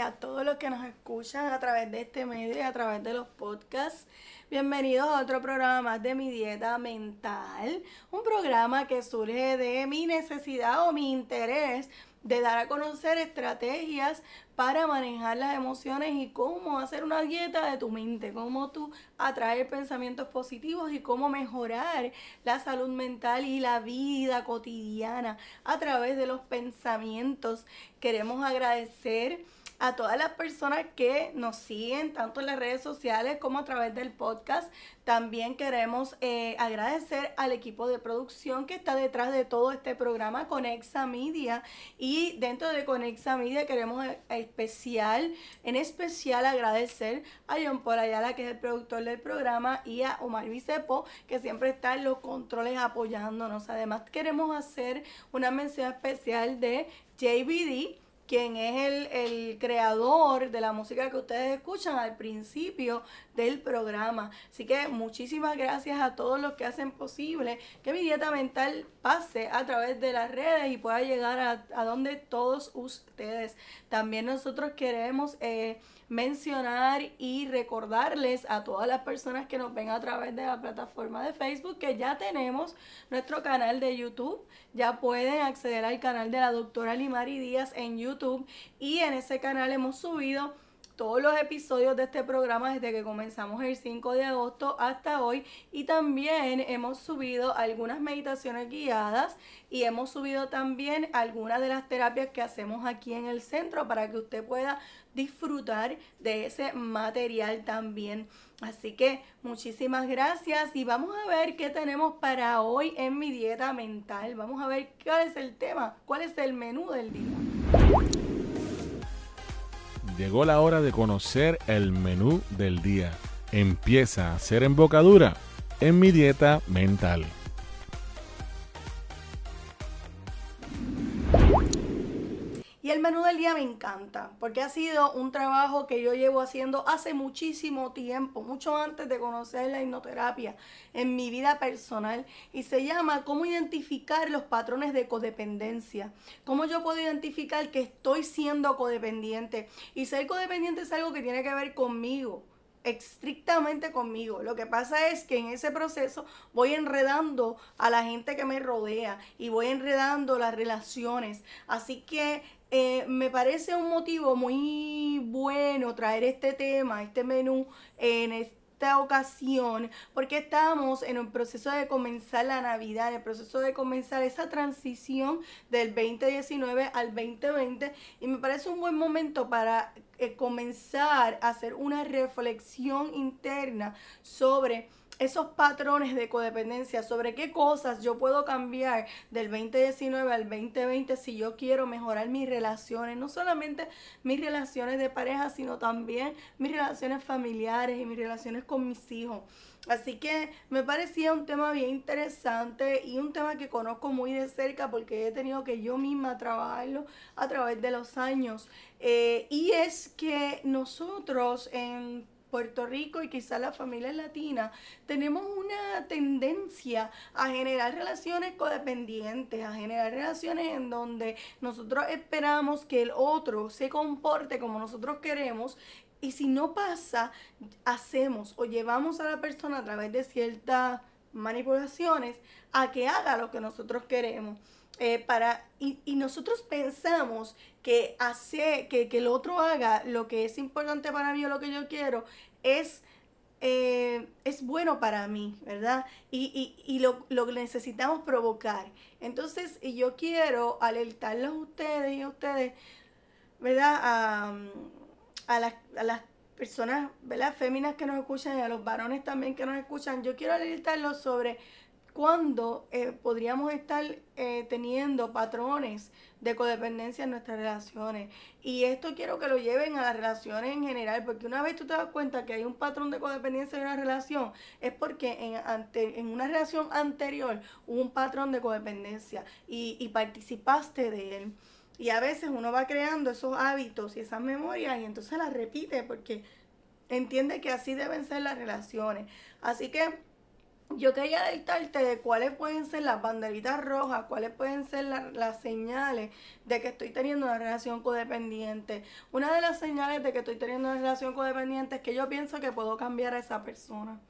a todos los que nos escuchan a través de este medio y a través de los podcasts. Bienvenidos a otro programa más de mi dieta mental, un programa que surge de mi necesidad o mi interés de dar a conocer estrategias para manejar las emociones y cómo hacer una dieta de tu mente, cómo tú atraer pensamientos positivos y cómo mejorar la salud mental y la vida cotidiana a través de los pensamientos. Queremos agradecer a todas las personas que nos siguen tanto en las redes sociales como a través del podcast. También queremos eh, agradecer al equipo de producción que está detrás de todo este programa, Conexa Media. Y dentro de Conexa Media queremos eh, especial, en especial agradecer a John Paul Ayala, que es el productor del programa, y a Omar Vicepo, que siempre está en los controles apoyándonos. Además, queremos hacer una mención especial de JBD quien es el, el, creador de la música que ustedes escuchan al principio del programa. Así que muchísimas gracias a todos los que hacen posible que mi dieta mental pase a través de las redes y pueda llegar a, a donde todos ustedes. También nosotros queremos... Eh, mencionar y recordarles a todas las personas que nos ven a través de la plataforma de Facebook que ya tenemos nuestro canal de YouTube. Ya pueden acceder al canal de la doctora Limari Díaz en YouTube y en ese canal hemos subido todos los episodios de este programa desde que comenzamos el 5 de agosto hasta hoy y también hemos subido algunas meditaciones guiadas y hemos subido también algunas de las terapias que hacemos aquí en el centro para que usted pueda disfrutar de ese material también. Así que muchísimas gracias y vamos a ver qué tenemos para hoy en mi dieta mental. Vamos a ver cuál es el tema, cuál es el menú del día. Llegó la hora de conocer el menú del día. Empieza a ser embocadura en mi dieta mental. El menú del día me encanta, porque ha sido un trabajo que yo llevo haciendo hace muchísimo tiempo, mucho antes de conocer la hipnoterapia en mi vida personal. Y se llama cómo identificar los patrones de codependencia. Cómo yo puedo identificar que estoy siendo codependiente. Y ser codependiente es algo que tiene que ver conmigo estrictamente conmigo. Lo que pasa es que en ese proceso voy enredando a la gente que me rodea y voy enredando las relaciones. Así que eh, me parece un motivo muy bueno traer este tema, este menú en esta ocasión, porque estamos en el proceso de comenzar la Navidad, en el proceso de comenzar esa transición del 2019 al 2020 y me parece un buen momento para eh, comenzar a hacer una reflexión interna sobre esos patrones de codependencia, sobre qué cosas yo puedo cambiar del 2019 al 2020 si yo quiero mejorar mis relaciones, no solamente mis relaciones de pareja, sino también mis relaciones familiares y mis relaciones con mis hijos. Así que me parecía un tema bien interesante y un tema que conozco muy de cerca porque he tenido que yo misma trabajarlo a través de los años. Eh, y es que nosotros en Puerto Rico y quizás las familias latinas, tenemos una tendencia a generar relaciones codependientes, a generar relaciones en donde nosotros esperamos que el otro se comporte como nosotros queremos y si no pasa, hacemos o llevamos a la persona a través de ciertas manipulaciones a que haga lo que nosotros queremos. Eh, para, y, nosotros pensamos que hace, que, que, el otro haga lo que es importante para mí o lo que yo quiero, es, eh, es bueno para mí, ¿verdad? Y, y, y lo, lo, necesitamos provocar. Entonces, y yo quiero alertarlos a ustedes y a ustedes, ¿verdad? A, a, las, a las personas, ¿verdad? Féminas que nos escuchan y a los varones también que nos escuchan, yo quiero alertarlos sobre cuándo eh, podríamos estar eh, teniendo patrones de codependencia en nuestras relaciones. Y esto quiero que lo lleven a las relaciones en general, porque una vez tú te das cuenta que hay un patrón de codependencia en una relación, es porque en, ante, en una relación anterior hubo un patrón de codependencia y, y participaste de él. Y a veces uno va creando esos hábitos y esas memorias y entonces las repite porque entiende que así deben ser las relaciones. Así que yo quería alertarte de cuáles pueden ser las banderitas rojas, cuáles pueden ser las señales de que estoy teniendo una relación codependiente. Una de las señales de que estoy teniendo una relación codependiente es que yo pienso que puedo cambiar a esa persona.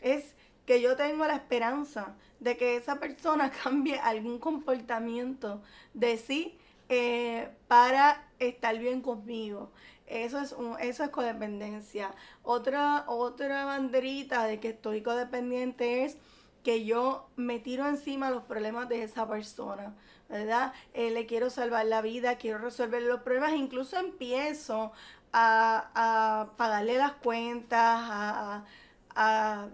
Es que yo tengo la esperanza de que esa persona cambie algún comportamiento de sí eh, para estar bien conmigo. Eso es, un, eso es codependencia. Otra, otra banderita de que estoy codependiente es que yo me tiro encima los problemas de esa persona, ¿verdad? Eh, le quiero salvar la vida, quiero resolver los problemas, incluso empiezo a, a pagarle las cuentas, a, a,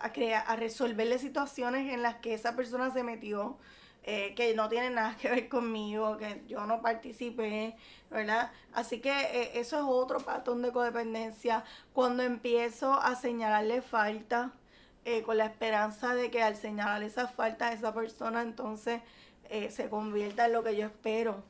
a, crear, a resolverle situaciones en las que esa persona se metió. Eh, que no tienen nada que ver conmigo, que yo no participé, ¿verdad? Así que eh, eso es otro patrón de codependencia. Cuando empiezo a señalarle falta, eh, con la esperanza de que al señalarle esa falta a esa persona, entonces se convierta en lo que yo espero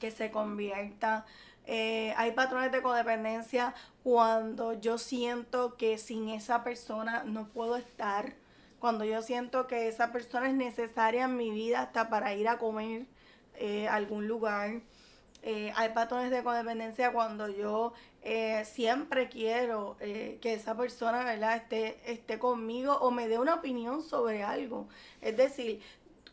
que se convierta. hay patrones de codependencia cuando yo siento que sin esa persona no puedo estar cuando yo siento que esa persona es necesaria en mi vida hasta para ir a comer eh, a algún lugar. Eh, hay patrones de codependencia cuando yo eh, siempre quiero que esa persona ¿verdad? Esté, esté conmigo o me dé una opinión sobre algo. Es decir,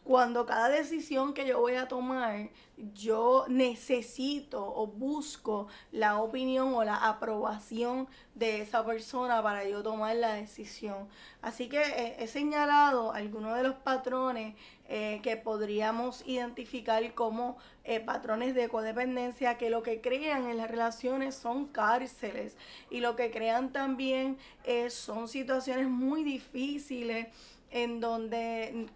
cuando cada decisión que yo voy a tomar, yo necesito o busco la opinión o la aprobación de esa persona para yo tomar la decisión. Así que eh, he señalado algunos de los patrones eh, que podríamos identificar como eh, patrones de codependencia que lo que crean en las relaciones son cárceles y lo que crean también son situaciones muy difíciles en donde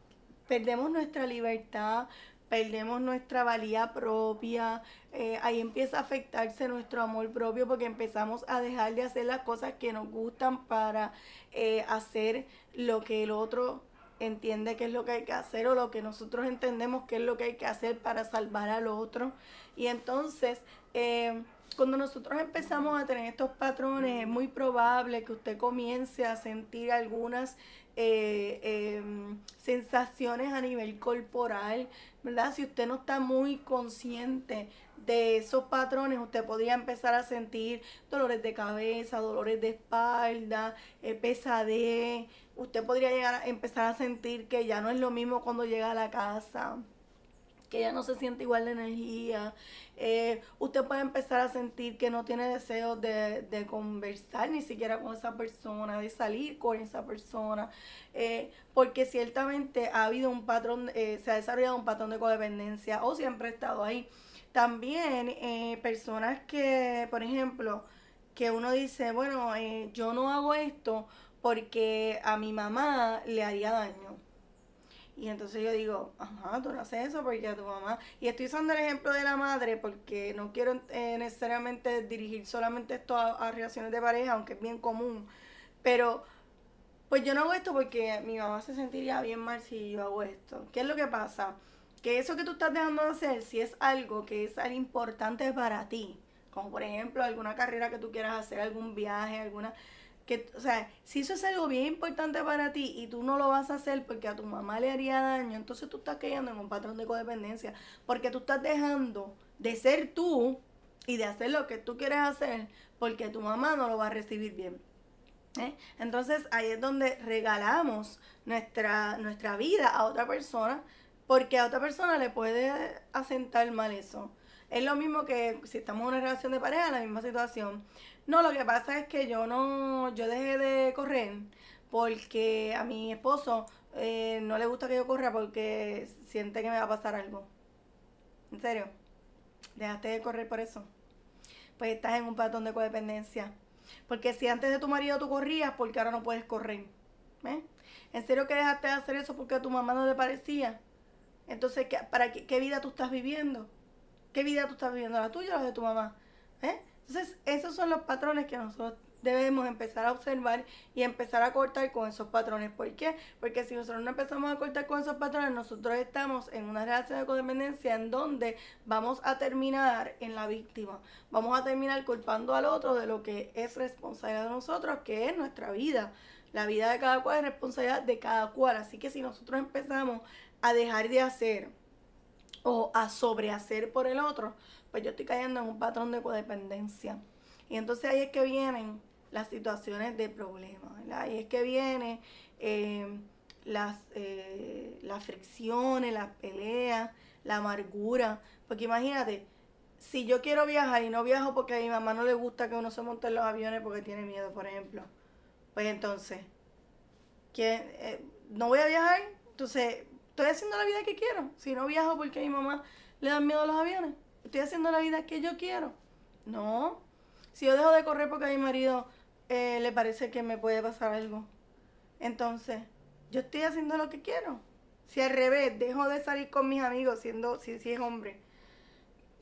perdemos nuestra libertad, perdemos nuestra valía propia, eh, ahí empieza a afectarse nuestro amor propio porque empezamos a dejar de hacer las cosas que nos gustan para eh, hacer lo que el otro entiende que es lo que hay que hacer o lo que nosotros entendemos que es lo que hay que hacer para salvar al otro. Y entonces, eh, cuando nosotros empezamos a tener estos patrones, es muy probable que usted comience a sentir algunas eh, em, sensaciones a nivel corporal, ¿verdad? Si usted no está muy consciente de esos patrones, usted podría empezar a sentir dolores de cabeza, dolores de espalda, eh, pesadez. Usted podría llegar a empezar a sentir que ya no es lo mismo cuando llega a la casa que ya no se siente igual de energía. Eh, usted puede empezar a sentir que no tiene deseo de, conversar ni siquiera con esa persona, de salir con esa persona, eh, porque ciertamente ha habido un patrón, eh, se ha desarrollado un patrón de codependencia o siempre ha estado ahí. También personas que, por ejemplo, que uno dice, bueno, yo no hago esto porque a mi mamá le haría daño y entonces yo digo, ajá, tú no haces eso porque a tu mamá. Y estoy usando el ejemplo de la madre porque no quiero eh, necesariamente dirigir solamente esto a, relaciones de pareja, aunque es bien común. Pero, pues yo no hago esto porque mi mamá se sentiría bien mal si yo hago esto. ¿Qué es lo que pasa? Que eso que tú estás dejando de hacer, si es algo que es algo importante para ti, como por ejemplo alguna carrera que tú quieras hacer, algún viaje, alguna o sea, si eso es algo bien importante para ti y tú no lo vas a hacer porque a tu mamá le haría daño, entonces tú estás cayendo en un patrón de codependencia, porque tú estás dejando de ser tú y de hacer lo que tú quieres hacer porque tu mamá no lo va a recibir bien. ¿eh? Entonces ahí es donde regalamos nuestra, nuestra vida a otra persona porque a otra persona le puede asentar mal eso. Es lo mismo que si estamos en una relación de pareja, la misma situación. No, lo que pasa es que yo no, yo dejé de correr porque a mi esposo eh, no le gusta que yo corra porque siente que me va a pasar algo. ¿En serio? Dejaste de correr por eso. Pues estás en un patrón de codependencia. Porque si antes de tu marido tú corrías, porque ahora no puedes correr? ¿Eh? ¿En serio que dejaste de hacer eso porque a tu mamá no le parecía? Entonces, ¿qué, ¿para qué, qué vida tú estás viviendo? ¿Qué vida tú estás viviendo? ¿La tuya o la de tu mamá? ¿Eh? Entonces, esos son los patrones que nosotros debemos empezar a observar y empezar a cortar con esos patrones. ¿Por qué? Porque si nosotros no empezamos a cortar con esos patrones, nosotros estamos en una relación de codependencia en donde vamos a terminar en la víctima. Vamos a terminar culpando al otro de lo que es responsable de nosotros, que es nuestra vida. La vida de cada cual es responsabilidad de cada cual. Así que si nosotros empezamos a dejar de hacer o a sobrehacer por el otro, pues yo estoy cayendo en un patrón de codependencia. Y entonces ahí es que vienen las situaciones de problemas. Ahí es que vienen eh, las, eh, las fricciones, las peleas, la amargura. Porque imagínate, si yo quiero viajar y no viajo porque a mi mamá no le gusta que uno se monte en los aviones porque tiene miedo, por ejemplo, pues entonces, eh, no voy a viajar, entonces estoy haciendo la vida que quiero. Si no viajo porque a mi mamá le dan miedo los aviones, estoy haciendo la vida que yo quiero. No. Si yo dejo de correr porque a mi marido eh, le parece que me puede pasar algo, entonces yo estoy haciendo lo que quiero. Si al revés, dejo de salir con mis amigos siendo, si, si es hombre,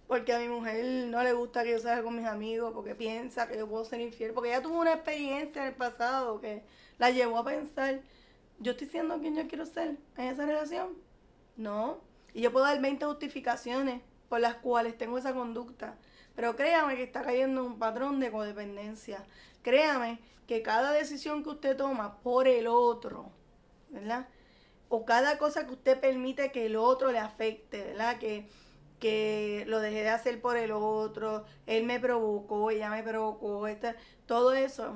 porque a mi mujer no le gusta que yo salga con mis amigos, porque piensa que yo puedo ser infiel, porque ella tuvo una experiencia en el pasado que la llevó a pensar, yo estoy siendo quien yo quiero ser en esa relación. No. Y yo puedo dar 20 justificaciones por las cuales tengo esa conducta. Pero créame que está cayendo en un patrón de codependencia. Créame que cada decisión que usted toma por el otro, ¿verdad? O cada cosa que usted permite que el otro le afecte, ¿verdad? Que que lo dejé de hacer por el otro, él me provocó, ella me provocó, todo eso,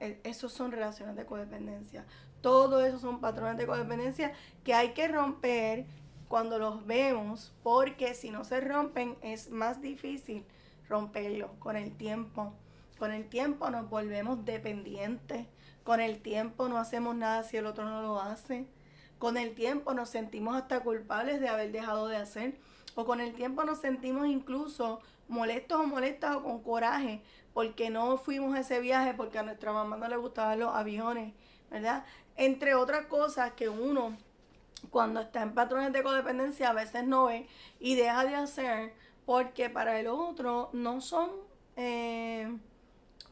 e, esos son relaciones de codependencia. Todo eso son patrones de codependencia que hay que romper cuando los vemos, porque si no se rompen es más difícil romperlos con el tiempo. Con el tiempo nos volvemos dependientes, con el tiempo no hacemos nada si el otro no lo hace, con el tiempo nos sentimos hasta culpables de haber dejado de hacer o con el tiempo nos sentimos incluso molestos o molestas o con coraje porque no fuimos a ese viaje porque a nuestra mamá no le gustaban los aviones, ¿verdad? Entre otras cosas que uno cuando está en patrones de codependencia a veces no ve y deja de hacer porque para el otro no son, eh,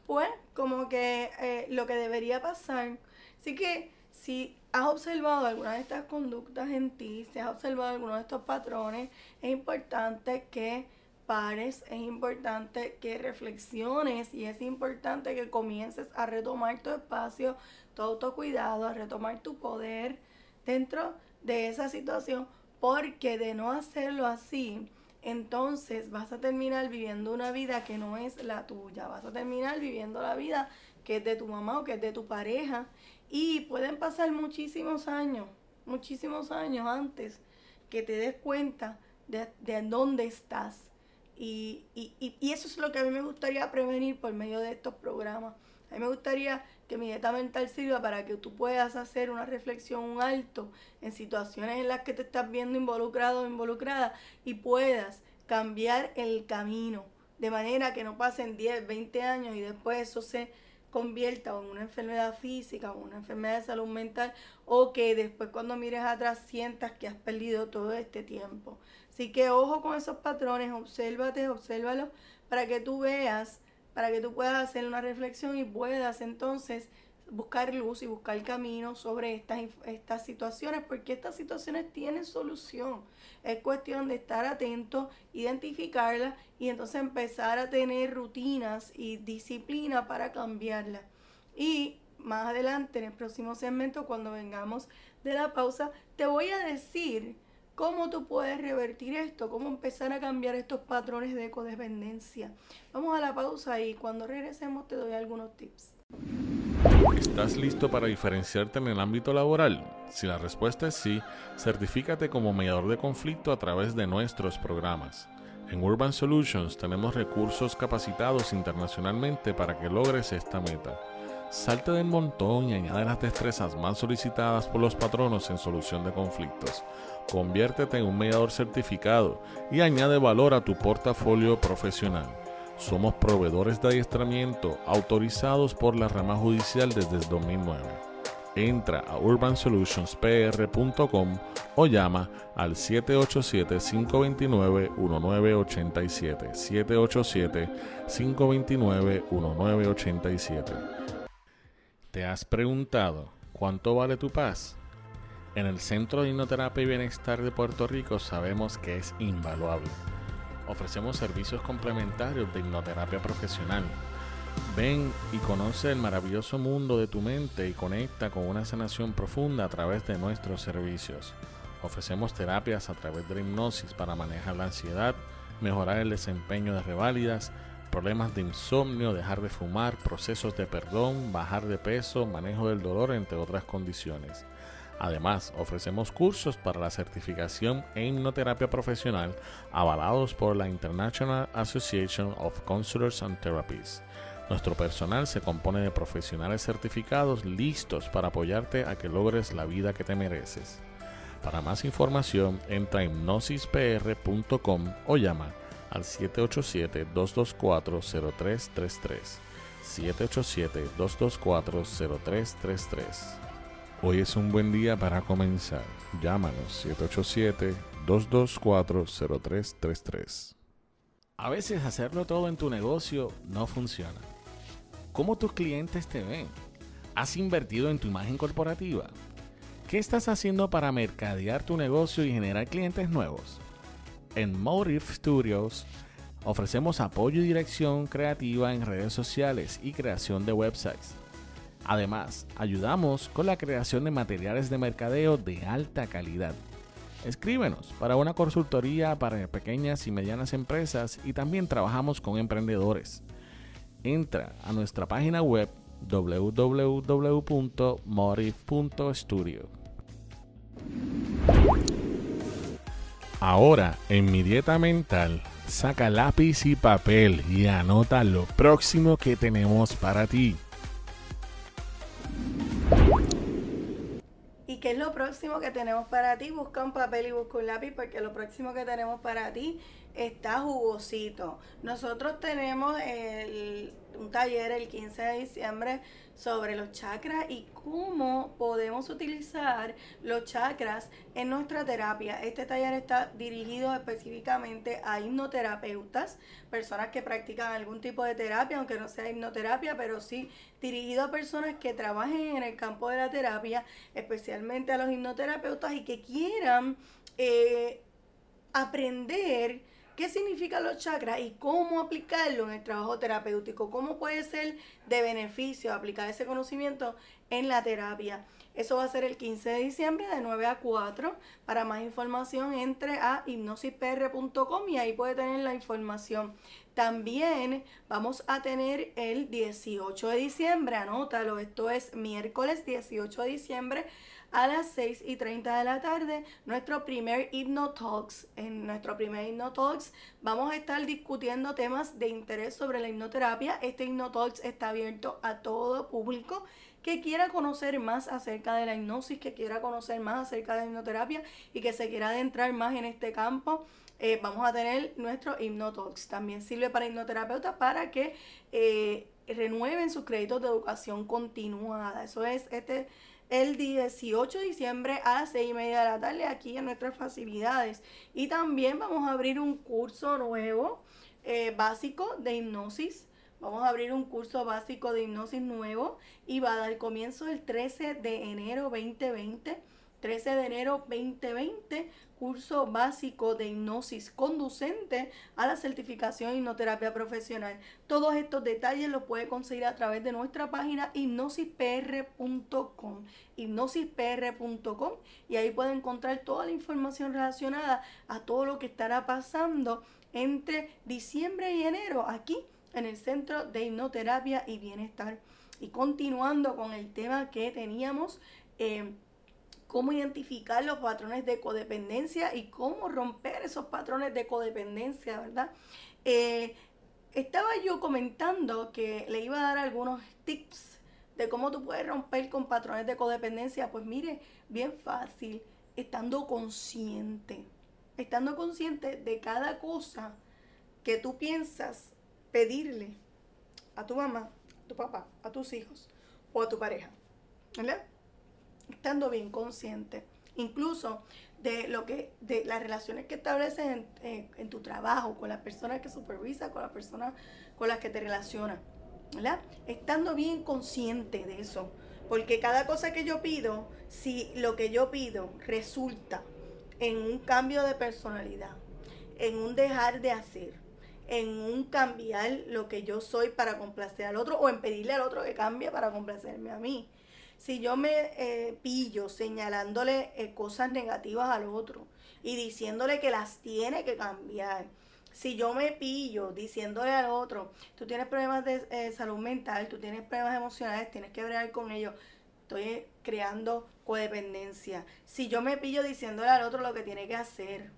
pues, como que eh, lo que debería pasar. Así que si has observado alguna de estas conductas en ti, si has observado alguno de estos patrones, es importante que pares, es importante que reflexiones y es importante que comiences a retomar tu espacio, tu autocuidado, a retomar tu poder dentro de esa situación, porque de no hacerlo así, entonces vas a terminar viviendo una vida que no es la tuya, vas a terminar viviendo la vida que es de tu mamá o que es de tu pareja y pueden pasar muchísimos años, muchísimos años antes que te des cuenta de, dónde estás. Y, eso es lo que a mí me gustaría prevenir por medio de estos programas. A mí me gustaría que mi dieta mental sirva para que tú puedas hacer una reflexión, un alto en situaciones en las que te estás viendo involucrado o involucrada y puedas cambiar el camino de manera que no pasen 10, 20 años y después eso se convierta en una enfermedad física o una enfermedad de salud mental o que después cuando mires atrás sientas que has perdido todo este tiempo. Así que ojo con esos patrones, obsérvate, obsérvalos para que tú veas, para que tú puedas hacer una reflexión y puedas entonces buscar luz y buscar camino sobre estas, estas situaciones, porque estas situaciones tienen solución. Es cuestión de estar atento, identificarlas y entonces empezar a tener rutinas y disciplina para cambiarlas. Y más adelante, en el próximo segmento, cuando vengamos de la pausa, te voy a decir cómo tú puedes revertir esto, cómo empezar a cambiar estos patrones de codependencia. Vamos a la pausa y cuando regresemos te doy algunos tips. ¿Estás listo para diferenciarte en el ámbito laboral? Si la respuesta es sí, certifícate como mediador de conflicto a través de nuestros programas. En Urban Solutions tenemos recursos capacitados internacionalmente para que logres esta meta. Salte del montón y añade las destrezas más solicitadas por los patronos en solución de conflictos. Conviértete en un mediador certificado y añade valor a tu portafolio profesional. Somos proveedores de adiestramiento autorizados por la rama judicial desde el 2009. Entra a urbansolutionspr.com o llama al 787-529-1987. 787-529-1987. ¿Te has preguntado cuánto vale tu paz? En el Centro de Hipnoterapia y Bienestar de Puerto Rico sabemos que es invaluable ofrecemos servicios complementarios de hipnoterapia profesional, Ven y conoce el maravilloso mundo de tu mente y conecta con una sanación profunda a través de nuestros servicios. Ofrecemos terapias a través de la hipnosis para manejar la ansiedad, mejorar el desempeño de reválidas, problemas de insomnio, dejar de fumar, procesos de perdón, bajar de peso, manejo del dolor, entre otras condiciones. Además, ofrecemos cursos para la certificación en hipnoterapia profesional avalados por la International Association of Counselors and Therapists. Nuestro personal se compone de profesionales certificados listos para apoyarte a que logres la vida que te mereces. Para más información, entra a hipnosispr.com o llama al 787-224-0333. 787-224-0333. Hoy es un buen día para comenzar. Llámanos 787-224-0333. A veces hacerlo todo en tu negocio no funciona. ¿Cómo tus clientes te ven? ¿Has invertido en tu imagen corporativa? ¿Qué estás haciendo para mercadear tu negocio y generar clientes nuevos? En Motive Studios ofrecemos apoyo y dirección creativa en redes sociales y creación de websites. Además, ayudamos con la creación de materiales de mercadeo de alta calidad. Escríbenos para una consultoría para pequeñas y medianas empresas y también trabajamos con emprendedores entra a nuestra página web www.motive.studio. Ahora, en mi dieta mental, saca lápiz y papel y anota lo próximo que tenemos para ti. ¿Y qué es lo próximo que tenemos para ti? Busca un papel y busca un lápiz porque lo próximo que tenemos para ti está jugosito. Nosotros tenemos un taller el 15 de diciembre sobre los chakras y cómo podemos utilizar los chakras en nuestra terapia. Este taller está dirigido específicamente a hipnoterapeutas, personas que practican algún tipo de terapia, aunque no sea hipnoterapia, pero sí dirigido a personas que trabajen en el campo de la terapia, especialmente a los hipnoterapeutas y que quieran eh, aprender qué significan los chakras y cómo aplicarlo en el trabajo terapéutico, cómo puede ser de beneficio aplicar ese conocimiento en la terapia. Eso va a ser el 15 de diciembre de 9 a 4. Para más información entre a hipnosispr.com y ahí puede tener la información. También vamos a tener el 18 de diciembre, anótalo, esto es miércoles 18 de diciembre a las 6 y 30 de la tarde nuestro primer Talks. En nuestro primer Talks vamos a estar discutiendo temas de interés sobre la hipnoterapia. Este Talks está abierto a todo público que quiera conocer más acerca de la hipnosis, que quiera conocer más acerca de la hipnoterapia y que se quiera adentrar más en este campo. Eh, vamos a tener nuestro Talks. También sirve para hipnoterapeutas para que eh, renueven sus créditos de educación continuada. Eso es este el 18 de diciembre a las 6 y media de la tarde aquí en nuestras facilidades. Y también vamos a abrir un curso nuevo eh, básico de hipnosis. Vamos a abrir un curso básico de hipnosis nuevo y va a dar comienzo el 13 de enero 2020. 13 de enero 2020 curso básico de hipnosis conducente a la certificación hipnoterapia profesional. Todos estos detalles los puede conseguir a través de nuestra página hipnosispr.com, hipnosispr.com y ahí puede encontrar toda la información relacionada a todo lo que estará pasando entre diciembre y enero aquí en el Centro de Hipnoterapia y Bienestar. Y continuando con el tema que teníamos, eh, cómo identificar los patrones de codependencia y cómo romper esos patrones de codependencia, ¿verdad? Eh, estaba yo comentando que le iba a dar algunos tips de cómo tú puedes romper con patrones de codependencia. Pues mire, bien fácil, estando consciente, estando consciente de cada cosa que tú piensas pedirle a tu mamá, a tu papá, a tus hijos o a tu pareja. ¿Verdad? Estando bien consciente, incluso de lo que, de las relaciones que estableces en, tu trabajo, con las personas que supervisas, con las personas con las que te relacionas, ¿verdad? Estando bien consciente de eso, porque cada cosa que yo pido, si lo que yo pido resulta en un cambio de personalidad, en un dejar de hacer, en un cambiar lo que yo soy para complacer al otro o en pedirle al otro que cambie para complacerme a mí. Si yo me eh, pillo señalándole eh, cosas negativas al otro y diciéndole que las tiene que cambiar, si yo me pillo diciéndole al otro, tú tienes problemas de eh, salud mental, tú tienes problemas emocionales, tienes que bregar con ellos, estoy creando codependencia. Si yo me pillo diciéndole al otro lo que tiene que hacer,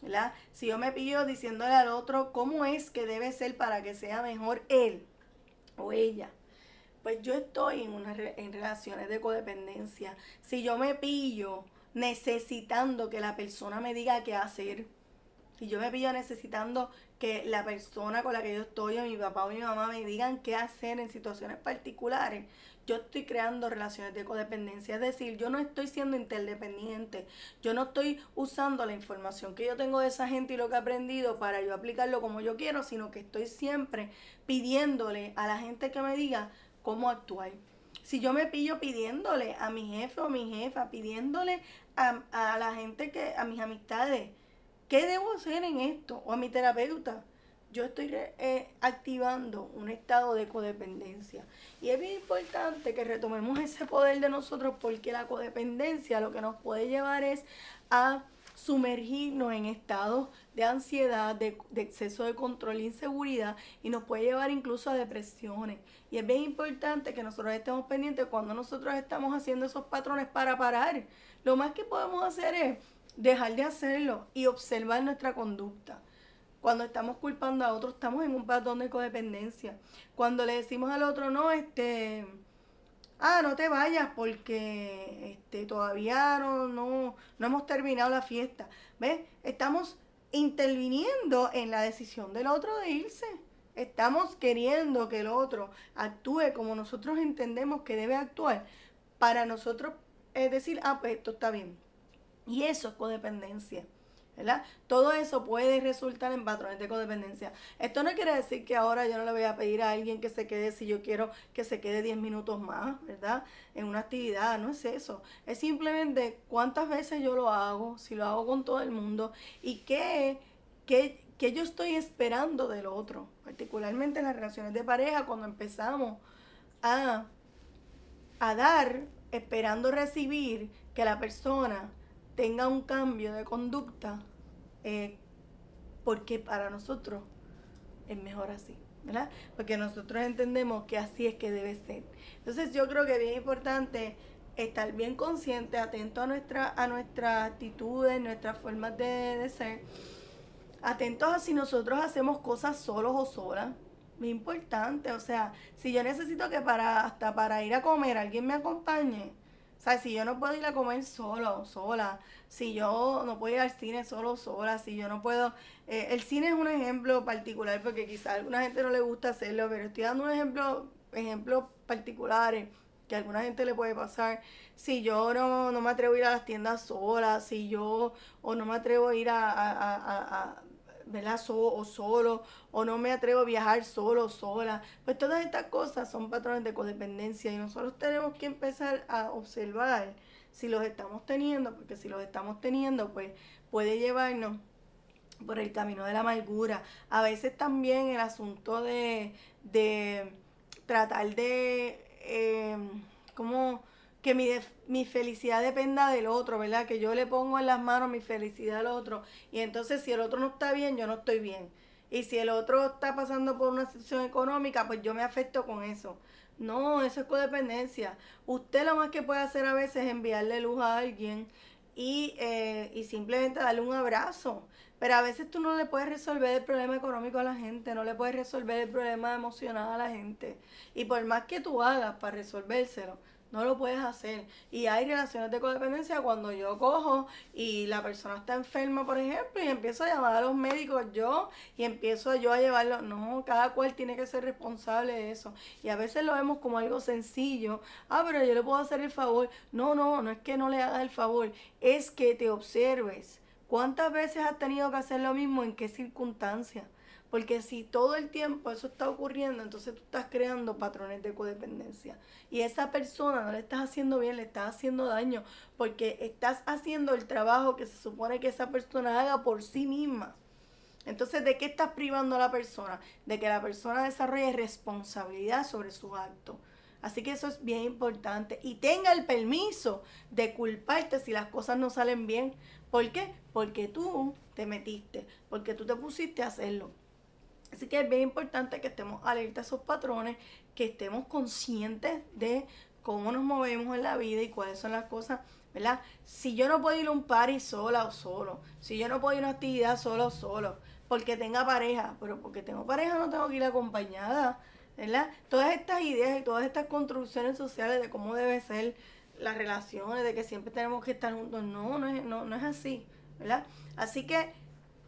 ¿verdad? Si yo me pillo diciéndole al otro cómo es que debe ser para que sea mejor él o ella, pues yo estoy en, una, en relaciones de codependencia. Si yo me pillo necesitando que la persona me diga qué hacer, si yo me pillo necesitando que la persona con la que yo estoy, o mi papá o mi mamá, me digan qué hacer en situaciones particulares, yo estoy creando relaciones de codependencia. Es decir, yo no estoy siendo interdependiente. Yo no estoy usando la información que yo tengo de esa gente y lo que he aprendido para yo aplicarlo como yo quiero, sino que estoy siempre pidiéndole a la gente que me diga cómo actuar. Si yo me pillo pidiéndole a mi jefe o a mi jefa, pidiéndole a, a la gente que, a mis amistades, ¿qué debo hacer en esto? O a mi terapeuta yo estoy eh, activando un estado de codependencia. Y es bien importante que retomemos ese poder de nosotros porque la codependencia lo que nos puede llevar es a sumergirnos en estados de ansiedad, de, exceso de control e inseguridad y nos puede llevar incluso a depresiones. Y es bien importante que nosotros estemos pendientes cuando nosotros estamos haciendo esos patrones para parar. Lo más que podemos hacer es dejar de hacerlo y observar nuestra conducta. Cuando estamos culpando a otros, estamos en un patrón de codependencia. Cuando le decimos al otro, no, este, ah, no te vayas porque este, todavía no, no, no hemos terminado la fiesta. ¿Ves? Estamos interviniendo en la decisión del otro de irse. Estamos queriendo que el otro actúe como nosotros entendemos que debe actuar para nosotros es decir, ah, pues esto está bien. Y eso es codependencia. Todo eso puede resultar en patrones de codependencia. Esto no quiere decir que ahora yo no le voy a pedir a alguien que se quede si yo quiero que se quede 10 minutos más, ¿verdad? En una actividad, no es eso. Es simplemente cuántas veces yo lo hago, si lo hago con todo el mundo y qué, qué, qué yo estoy esperando del otro, particularmente en las relaciones de pareja, cuando empezamos a, a dar, esperando recibir que la persona tenga un cambio de conducta eh, porque para nosotros es mejor así, ¿verdad? Porque nosotros entendemos que así es que debe ser. Entonces yo creo que es bien importante estar bien consciente, atento a nuestra, a nuestras actitudes, nuestras formas de, ser, atentos a si nosotros hacemos cosas solos o solas. Es importante, o sea, si yo necesito que para hasta para ir a comer alguien me acompañe, o sea, si yo no puedo ir a comer solo, sola, si yo no puedo ir al cine solo, sola, si yo no puedo... Eh, el cine es un ejemplo particular porque quizá a alguna gente no le gusta hacerlo, pero estoy dando un ejemplo, ejemplos particulares que a alguna gente le puede pasar. Si yo no, me atrevo a ir a las tiendas sola, si yo o no me atrevo a ir a, a ¿verdad? o solo, o no me atrevo a viajar solo, sola. Pues todas estas cosas son patrones de codependencia y nosotros tenemos que empezar a observar si los estamos teniendo, porque si los estamos teniendo, pues puede llevarnos por el camino de la amargura. A veces también el asunto de, de tratar de, eh, ¿cómo? Que mi, mi felicidad dependa del otro, ¿verdad? Que yo le pongo en las manos mi felicidad al otro. Y entonces si el otro no está bien, yo no estoy bien. Y si el otro está pasando por una situación económica, pues yo me afecto con eso. No, eso es codependencia. Usted lo más que puede hacer a veces es enviarle luz a alguien y, eh, y simplemente darle un abrazo. Pero a veces tú no le puedes resolver el problema económico a la gente, no le puedes resolver el problema emocional a la gente. Y por más que tú hagas para resolvérselo, no lo puedes hacer. Y hay relaciones de codependencia cuando yo cojo y la persona está enferma, por ejemplo, y empiezo a llamar a los médicos yo y empiezo yo a llevarlo. No, cada cual tiene que ser responsable de eso. Y a veces lo vemos como algo sencillo. Ah, pero yo le puedo hacer el favor. No, no, no es que no le hagas el favor, es que te observes. ¿Cuántas veces has tenido que hacer lo mismo? ¿En qué circunstancias? Porque si todo el tiempo eso está ocurriendo, entonces tú estás creando patrones de codependencia. Y esa persona no le estás haciendo bien, le estás haciendo daño, porque estás haciendo el trabajo que se supone que esa persona haga por sí misma. Entonces, ¿de qué estás privando a la persona? De que la persona desarrolle responsabilidad sobre sus actos. Así que eso es bien importante. Y tenga el permiso de culparte si las cosas no salen bien. ¿Por qué? Porque tú te metiste, porque tú te pusiste a hacerlo. Así que es bien importante que estemos alerta a esos patrones, que estemos conscientes de cómo nos movemos en la vida y cuáles son las cosas, ¿verdad? Si yo no puedo ir a un party sola o solo, si yo no puedo ir a una actividad solo o solo, porque tenga pareja, pero porque tengo pareja no tengo que ir acompañada, ¿verdad? Todas estas ideas y todas estas construcciones sociales de cómo debe ser las relaciones, de que siempre tenemos que estar juntos, no, no es, no, no es así, ¿verdad? Así que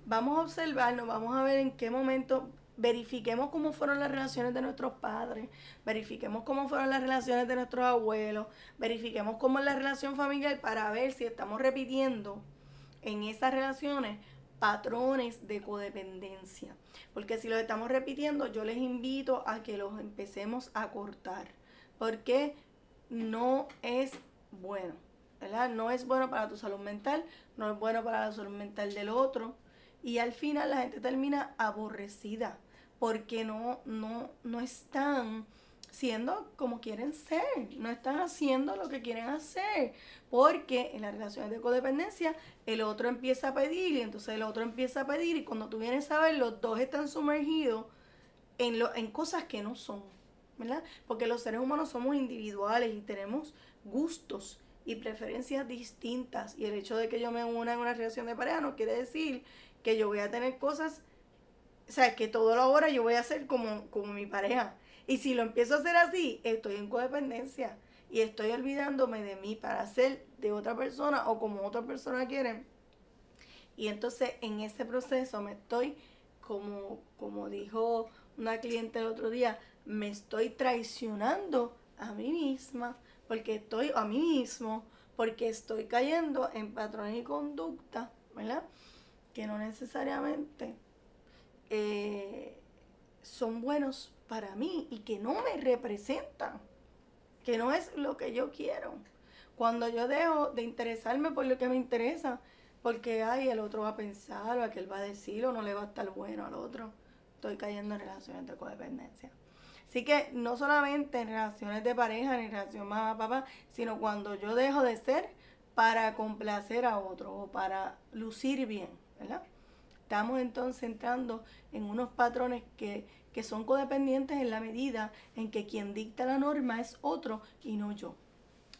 vamos a observarnos, vamos a ver en qué momento verifiquemos cómo fueron las relaciones de nuestros padres, verifiquemos cómo fueron las relaciones de nuestros abuelos, verifiquemos cómo es la relación familiar para ver si estamos repitiendo en esas relaciones patrones de codependencia. Porque si los estamos repitiendo, yo les invito a que los empecemos a cortar. Porque no es bueno, ¿verdad? No es bueno para tu salud mental, no es bueno para la salud mental del otro y al final la gente termina aborrecida porque no, no, no están siendo como quieren ser, no están haciendo lo que quieren hacer, porque en las relaciones de codependencia el otro empieza a pedir y entonces el otro empieza a pedir y cuando tú vienes a ver los dos están sumergidos en, lo, en cosas que no son, ¿verdad? Porque los seres humanos somos individuales y tenemos gustos y preferencias distintas y el hecho de que yo me una en una relación de pareja no quiere decir que yo voy a tener cosas, o sea, que todo lo ahora yo voy a hacer como, como mi pareja. Y si lo empiezo a hacer así, estoy en codependencia y estoy olvidándome de mí para ser de otra persona o como otra persona quiere. Y entonces en ese proceso me estoy, como, como dijo una cliente el otro día, me estoy traicionando a mí misma, porque estoy a mí mismo, porque estoy cayendo en patrones y conducta, ¿verdad? Que no necesariamente eh, son buenos para mí y que no me representan, que no es lo que yo quiero. Cuando yo dejo de interesarme por lo que me interesa, porque ay, el otro va a pensar o aquel va a decir o no le va a estar bueno al otro, estoy cayendo en relaciones de codependencia. Así que no solamente en relaciones de pareja, ni en relación mamá-papá, sino cuando yo dejo de ser para complacer a otro o para lucir bien. Estamos entonces entrando en unos patrones que, que son codependientes en la medida en que quien dicta la norma es otro y no yo.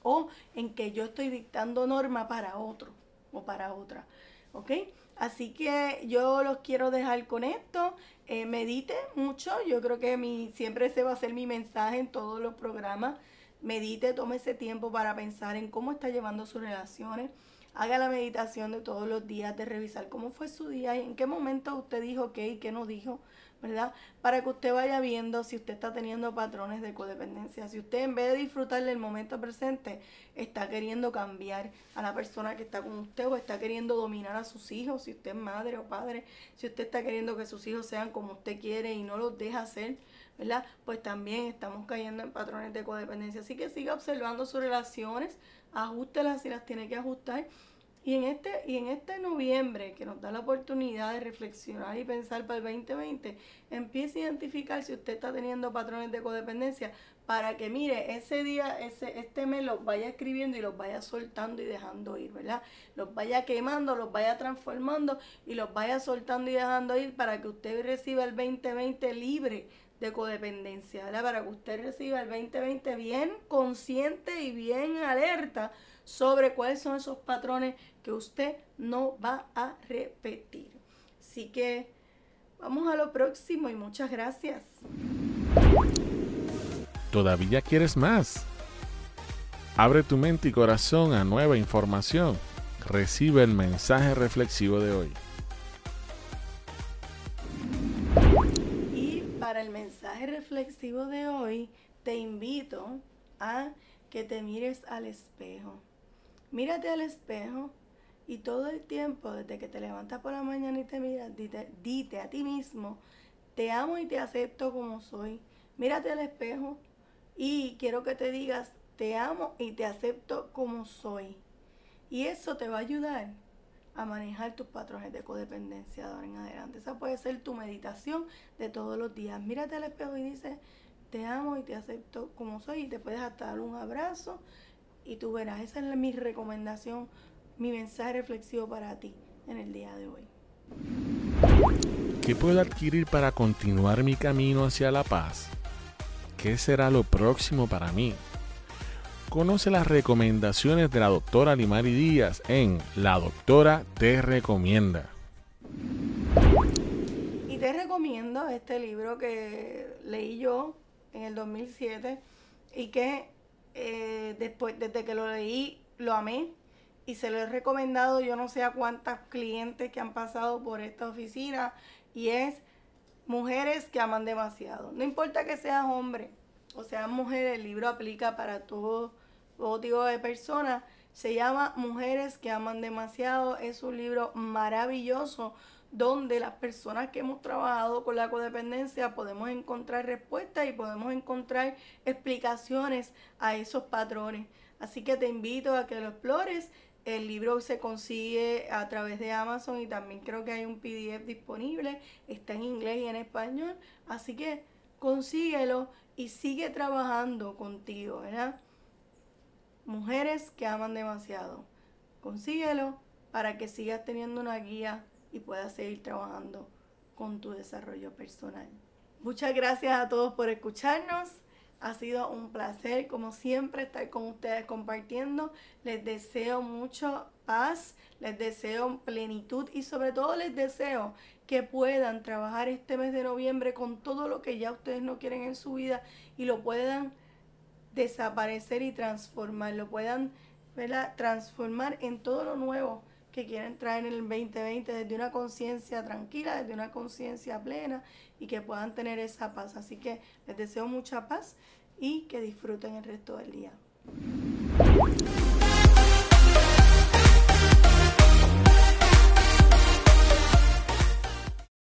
O en que yo estoy dictando norma para otro o para otra. ¿Ok? Así que yo los quiero dejar con esto. Eh, medite mucho. Yo creo que mi, siempre ese va a ser mi mensaje en todos los programas. Medite, tome ese tiempo para pensar en cómo está llevando sus relaciones haga la meditación de todos los días, de revisar cómo fue su día y en qué momento usted dijo qué y qué no dijo, ¿verdad? Para que usted vaya viendo si usted está teniendo patrones de codependencia. Si usted en vez de disfrutar del momento presente, está queriendo cambiar a la persona que está con usted o está queriendo dominar a sus hijos, si usted es madre o padre, si usted está queriendo que sus hijos sean como usted quiere y no los deja hacer, ¿verdad? Pues también estamos cayendo en patrones de codependencia. Así que siga observando sus relaciones, ajustelas si las tiene que ajustar. Y en, este, y en este noviembre, que nos da la oportunidad de reflexionar y pensar para el 2020, empiece a identificar si usted está teniendo patrones de codependencia para que, mire, ese día, ese, este mes los vaya escribiendo y los vaya soltando y dejando ir, ¿verdad? Los vaya quemando, los vaya transformando y los vaya soltando y dejando ir para que usted reciba el 2020 libre de codependencia, ¿verdad? Para que usted reciba el 2020 bien consciente y bien alerta sobre cuáles son esos patrones que usted no va a repetir. Así que vamos a lo próximo y muchas gracias. ¿Todavía quieres más? Abre tu mente y corazón a nueva información. Recibe el mensaje reflexivo de hoy. Mensaje reflexivo de hoy, te invito a que te mires al espejo. Mírate al espejo y todo el tiempo, desde que te levantas por la mañana y te miras, dite, dite a ti mismo, te amo y te acepto como soy. Mírate al espejo y quiero que te digas, te amo y te acepto como soy. Y eso te va a ayudar a manejar tus patrones de codependencia de ahora en adelante. Esa puede ser tu meditación de todos los días. Mírate al espejo y dice, te amo y te acepto como soy y te puedes hasta dar un abrazo y tú verás. Esa es mi recomendación, mi mensaje reflexivo para ti en el día de hoy. ¿Qué puedo adquirir para continuar mi camino hacia la paz? ¿Qué será lo próximo para mí? Conoce las recomendaciones de la doctora Limari Díaz en La Doctora Te Recomienda. Y te recomiendo este libro que leí yo en el 2007 y que eh, después, desde que lo leí, lo amé y se lo he recomendado yo no sé a cuántas clientes que han pasado por esta oficina y es mujeres que aman demasiado. No importa que seas hombre o seas mujer, el libro aplica para todo todo tipo de personas. Se llama Mujeres que aman demasiado. Es un libro maravilloso donde las personas que hemos trabajado con la codependencia podemos encontrar respuestas y podemos encontrar explicaciones a esos patrones. Así que te invito a que lo explores. El libro se consigue a través de Amazon y también creo que hay un PDF disponible. Está en inglés y en español. Así que consíguelo y sigue trabajando contigo, ¿verdad? Mujeres que aman demasiado. Consíguelo para que sigas teniendo una guía y puedas seguir trabajando con tu desarrollo personal. Muchas gracias a todos por escucharnos. Ha sido un placer, como siempre, estar con ustedes compartiendo. Les deseo mucho paz, les deseo plenitud y sobre todo les deseo que puedan trabajar este mes de noviembre con todo lo que ya ustedes no quieren en su vida y lo puedan desaparecer y transformar, lo puedan transformar en todo lo nuevo que quieren traer en el 2020 desde una conciencia tranquila, desde una conciencia plena y que puedan tener esa paz. Así que les deseo mucha paz y que disfruten el resto del día.